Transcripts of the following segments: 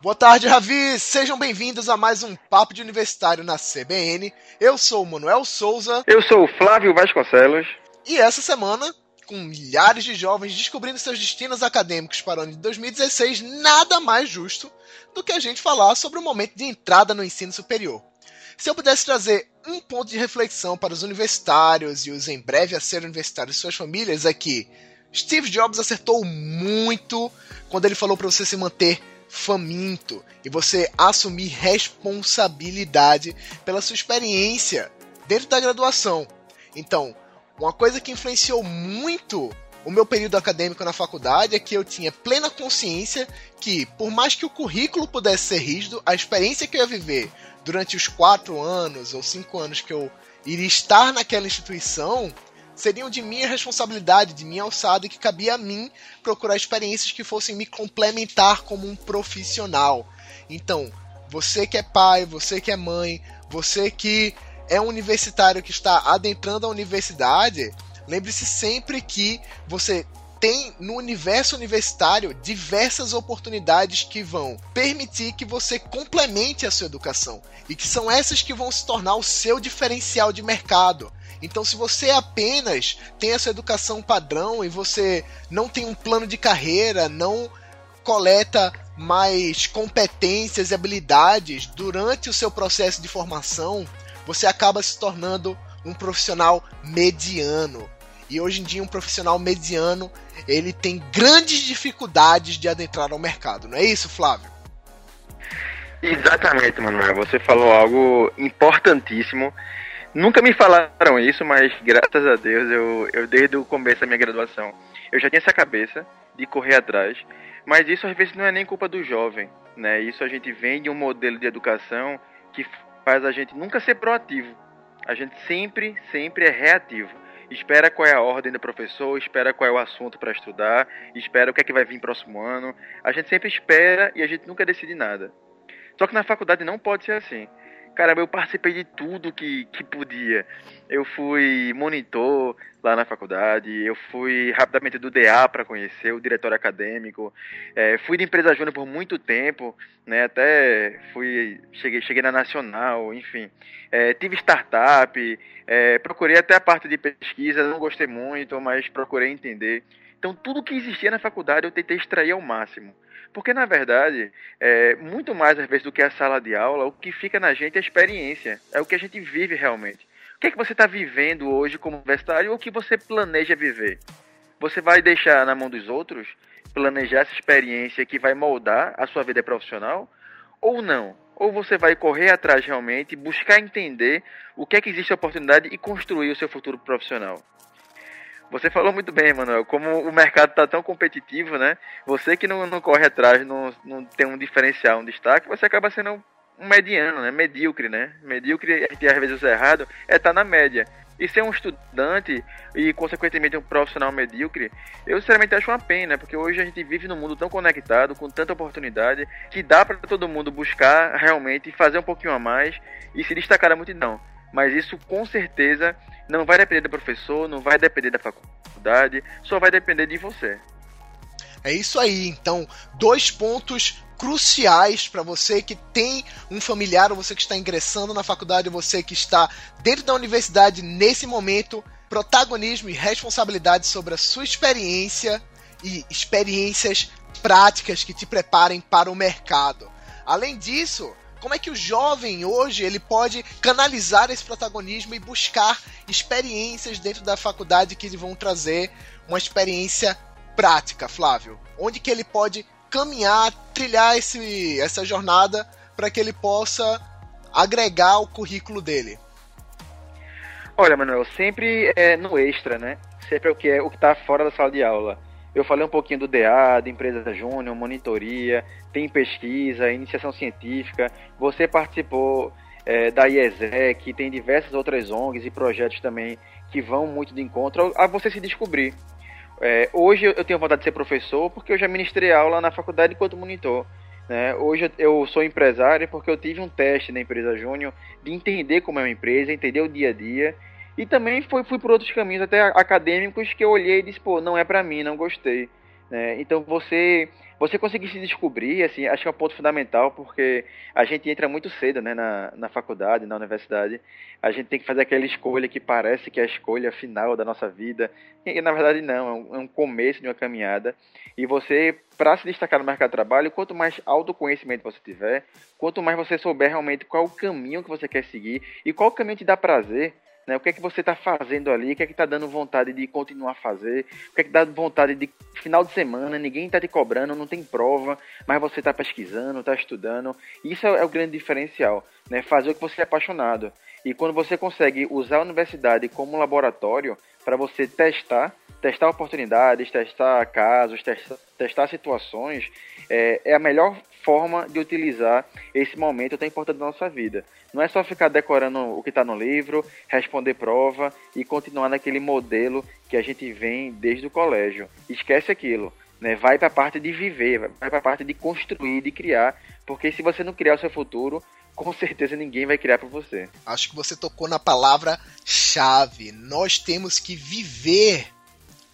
Boa tarde, Ravi! Sejam bem-vindos a mais um Papo de Universitário na CBN. Eu sou o Manuel Souza. Eu sou o Flávio Vasconcelos. E essa semana, com milhares de jovens descobrindo seus destinos acadêmicos para o ano de 2016, nada mais justo do que a gente falar sobre o momento de entrada no ensino superior. Se eu pudesse trazer um ponto de reflexão para os universitários e os em breve a ser universitários e suas famílias, é que Steve Jobs acertou muito quando ele falou para você se manter faminto e você assumir responsabilidade pela sua experiência dentro da graduação. Então, uma coisa que influenciou muito o meu período acadêmico na faculdade é que eu tinha plena consciência que, por mais que o currículo pudesse ser rígido, a experiência que eu ia viver durante os quatro anos ou cinco anos que eu iria estar naquela instituição seriam de minha responsabilidade, de minha alçada, e que cabia a mim procurar experiências que fossem me complementar como um profissional. Então, você que é pai, você que é mãe, você que é um universitário que está adentrando a universidade, lembre-se sempre que você tem no universo universitário diversas oportunidades que vão permitir que você complemente a sua educação e que são essas que vão se tornar o seu diferencial de mercado. Então, se você apenas tem essa educação padrão e você não tem um plano de carreira, não coleta mais competências e habilidades durante o seu processo de formação, você acaba se tornando um profissional mediano. E hoje em dia um profissional mediano, ele tem grandes dificuldades de adentrar ao mercado, não é isso, Flávio? Exatamente, Manuel. Você falou algo importantíssimo Nunca me falaram isso, mas graças a Deus, eu, eu desde o começo da minha graduação, eu já tinha essa cabeça de correr atrás, mas isso às vezes não é nem culpa do jovem, né? Isso a gente vem de um modelo de educação que faz a gente nunca ser proativo. A gente sempre, sempre é reativo. Espera qual é a ordem do professor, espera qual é o assunto para estudar, espera o que é que vai vir próximo ano. A gente sempre espera e a gente nunca decide nada. Só que na faculdade não pode ser assim. Caramba, eu participei de tudo que, que podia. Eu fui monitor lá na faculdade, eu fui rapidamente do DA para conhecer o diretor acadêmico, é, fui de empresa júnior por muito tempo, né, até fui, cheguei, cheguei na Nacional, enfim. É, tive startup, é, procurei até a parte de pesquisa, não gostei muito, mas procurei entender. Então, tudo que existia na faculdade eu tentei extrair ao máximo. Porque, na verdade, é, muito mais às vezes do que a sala de aula, o que fica na gente é a experiência, é o que a gente vive realmente. O que é que você está vivendo hoje como universitário ou o que você planeja viver? Você vai deixar na mão dos outros planejar essa experiência que vai moldar a sua vida profissional ou não? Ou você vai correr atrás realmente, buscar entender o que é que existe a oportunidade e construir o seu futuro profissional? Você falou muito bem, Manuel, como o mercado está tão competitivo, né? Você que não, não corre atrás, não, não tem um diferencial, um destaque, você acaba sendo um mediano, né? Medíocre, né? Medíocre, às vezes usa errado, é estar tá na média. E ser um estudante e, consequentemente, um profissional medíocre, eu sinceramente acho uma pena, porque hoje a gente vive num mundo tão conectado, com tanta oportunidade, que dá para todo mundo buscar realmente fazer um pouquinho a mais e se destacar da multidão mas isso com certeza não vai depender do professor, não vai depender da faculdade, só vai depender de você. É isso aí. Então, dois pontos cruciais para você que tem um familiar, ou você que está ingressando na faculdade, ou você que está dentro da universidade nesse momento, protagonismo e responsabilidade sobre a sua experiência e experiências práticas que te preparem para o mercado. Além disso, como é que o jovem hoje ele pode canalizar esse protagonismo e buscar experiências dentro da faculdade que vão trazer uma experiência prática, Flávio? Onde que ele pode caminhar, trilhar esse, essa jornada para que ele possa agregar o currículo dele? Olha, Manuel, sempre é no extra, né? Sempre é o que é o que está fora da sala de aula. Eu falei um pouquinho do DA, de empresa júnior, monitoria, tem pesquisa, iniciação científica. Você participou é, da IESEC, tem diversas outras ONGs e projetos também que vão muito de encontro a você se descobrir. É, hoje eu tenho vontade de ser professor porque eu já ministrei aula na faculdade enquanto monitor. Né? Hoje eu sou empresário porque eu tive um teste na empresa júnior de entender como é uma empresa, entender o dia a dia e também fui, fui por outros caminhos, até acadêmicos, que eu olhei e disse, pô, não é para mim, não gostei. Né? Então você você conseguir se descobrir, assim, acho que é um ponto fundamental, porque a gente entra muito cedo, né, na, na faculdade, na universidade, a gente tem que fazer aquela escolha que parece que é a escolha final da nossa vida, e na verdade não, é um, é um começo de uma caminhada, e você, para se destacar no mercado de trabalho, quanto mais autoconhecimento você tiver, quanto mais você souber realmente qual o caminho que você quer seguir, e qual caminho te dá prazer, né? O que é que você está fazendo ali? O que é que está dando vontade de continuar a fazer? O que é que dá vontade de final de semana? Ninguém está te cobrando, não tem prova, mas você está pesquisando, está estudando. Isso é, é o grande diferencial, né? Fazer o que você é apaixonado. E quando você consegue usar a universidade como laboratório para você testar, testar oportunidades, testar casos, testar, testar situações, é, é a melhor forma de utilizar esse momento tão importante da nossa vida. Não é só ficar decorando o que está no livro, responder prova e continuar naquele modelo que a gente vem desde o colégio. Esquece aquilo. Né? Vai para a parte de viver, vai para a parte de construir, de criar, porque se você não criar o seu futuro, com certeza ninguém vai criar para você. Acho que você tocou na palavra chave. Nós temos que viver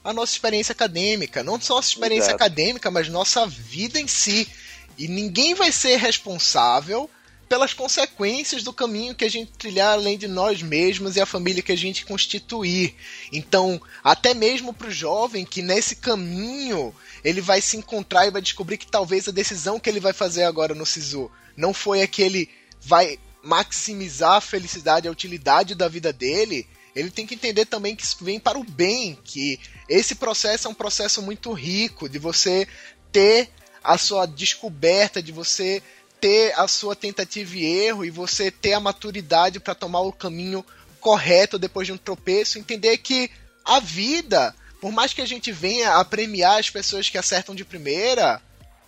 a nossa experiência acadêmica, não só a nossa experiência Exato. acadêmica, mas nossa vida em si. E ninguém vai ser responsável pelas consequências do caminho que a gente trilhar além de nós mesmos e a família que a gente constituir. Então, até mesmo para o jovem que nesse caminho ele vai se encontrar e vai descobrir que talvez a decisão que ele vai fazer agora no SISU não foi a que ele vai maximizar a felicidade, a utilidade da vida dele, ele tem que entender também que isso vem para o bem, que esse processo é um processo muito rico de você ter a sua descoberta, de você ter a sua tentativa e erro e você ter a maturidade para tomar o caminho correto depois de um tropeço, entender que a vida, por mais que a gente venha a premiar as pessoas que acertam de primeira,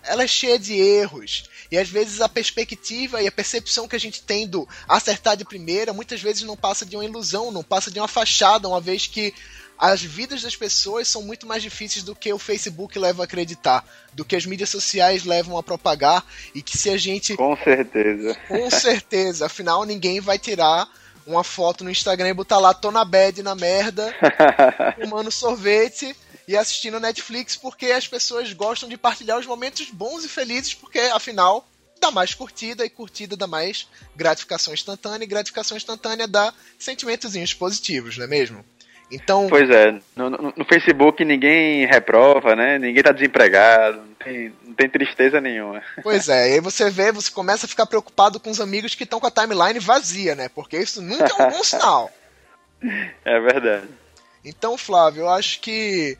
ela é cheia de erros. E às vezes a perspectiva e a percepção que a gente tem do acertar de primeira, muitas vezes não passa de uma ilusão, não passa de uma fachada, uma vez que as vidas das pessoas são muito mais difíceis do que o Facebook leva a acreditar, do que as mídias sociais levam a propagar e que se a gente Com certeza. Com certeza, afinal ninguém vai tirar uma foto no Instagram e botar lá tô na bad na merda, tomando sorvete e assistindo Netflix porque as pessoas gostam de partilhar os momentos bons e felizes porque afinal dá mais curtida e curtida dá mais gratificação instantânea e gratificação instantânea dá sentimentozinhos positivos, não é mesmo? Então. Pois é, no, no, no, Facebook ninguém reprova, né? Ninguém tá desempregado, não tem, não tem tristeza nenhuma. Pois é, e aí você vê, você começa a ficar preocupado com os amigos que estão com a timeline vazia, né? Porque isso nunca é um bom sinal. É verdade. Então, Flávio, eu acho que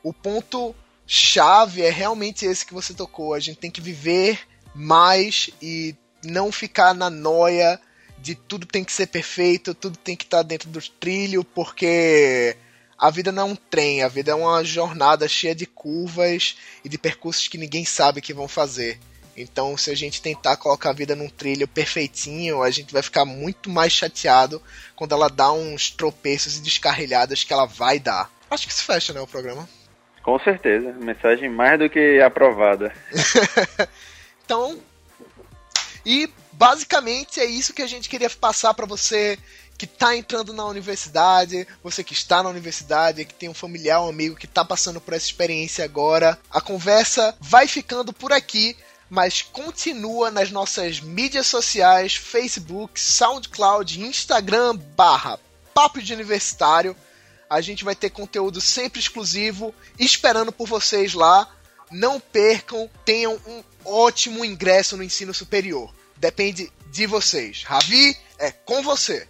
o ponto chave é realmente esse que você tocou. A gente tem que viver mais e não ficar na noia de tudo tem que ser perfeito, tudo tem que estar tá dentro do trilho, porque a vida não é um trem, a vida é uma jornada cheia de curvas e de percursos que ninguém sabe que vão fazer. Então, se a gente tentar colocar a vida num trilho perfeitinho, a gente vai ficar muito mais chateado quando ela dá uns tropeços e descarrilhadas que ela vai dar. Acho que se fecha, né, o programa? Com certeza. Mensagem mais do que aprovada. então, e basicamente é isso que a gente queria passar para você que está entrando na universidade, você que está na universidade, que tem um familiar, um amigo que está passando por essa experiência agora. A conversa vai ficando por aqui, mas continua nas nossas mídias sociais, Facebook, SoundCloud, Instagram, barra Papo de Universitário. A gente vai ter conteúdo sempre exclusivo, esperando por vocês lá. Não percam, tenham um ótimo ingresso no ensino superior depende de vocês. Ravi, é com você.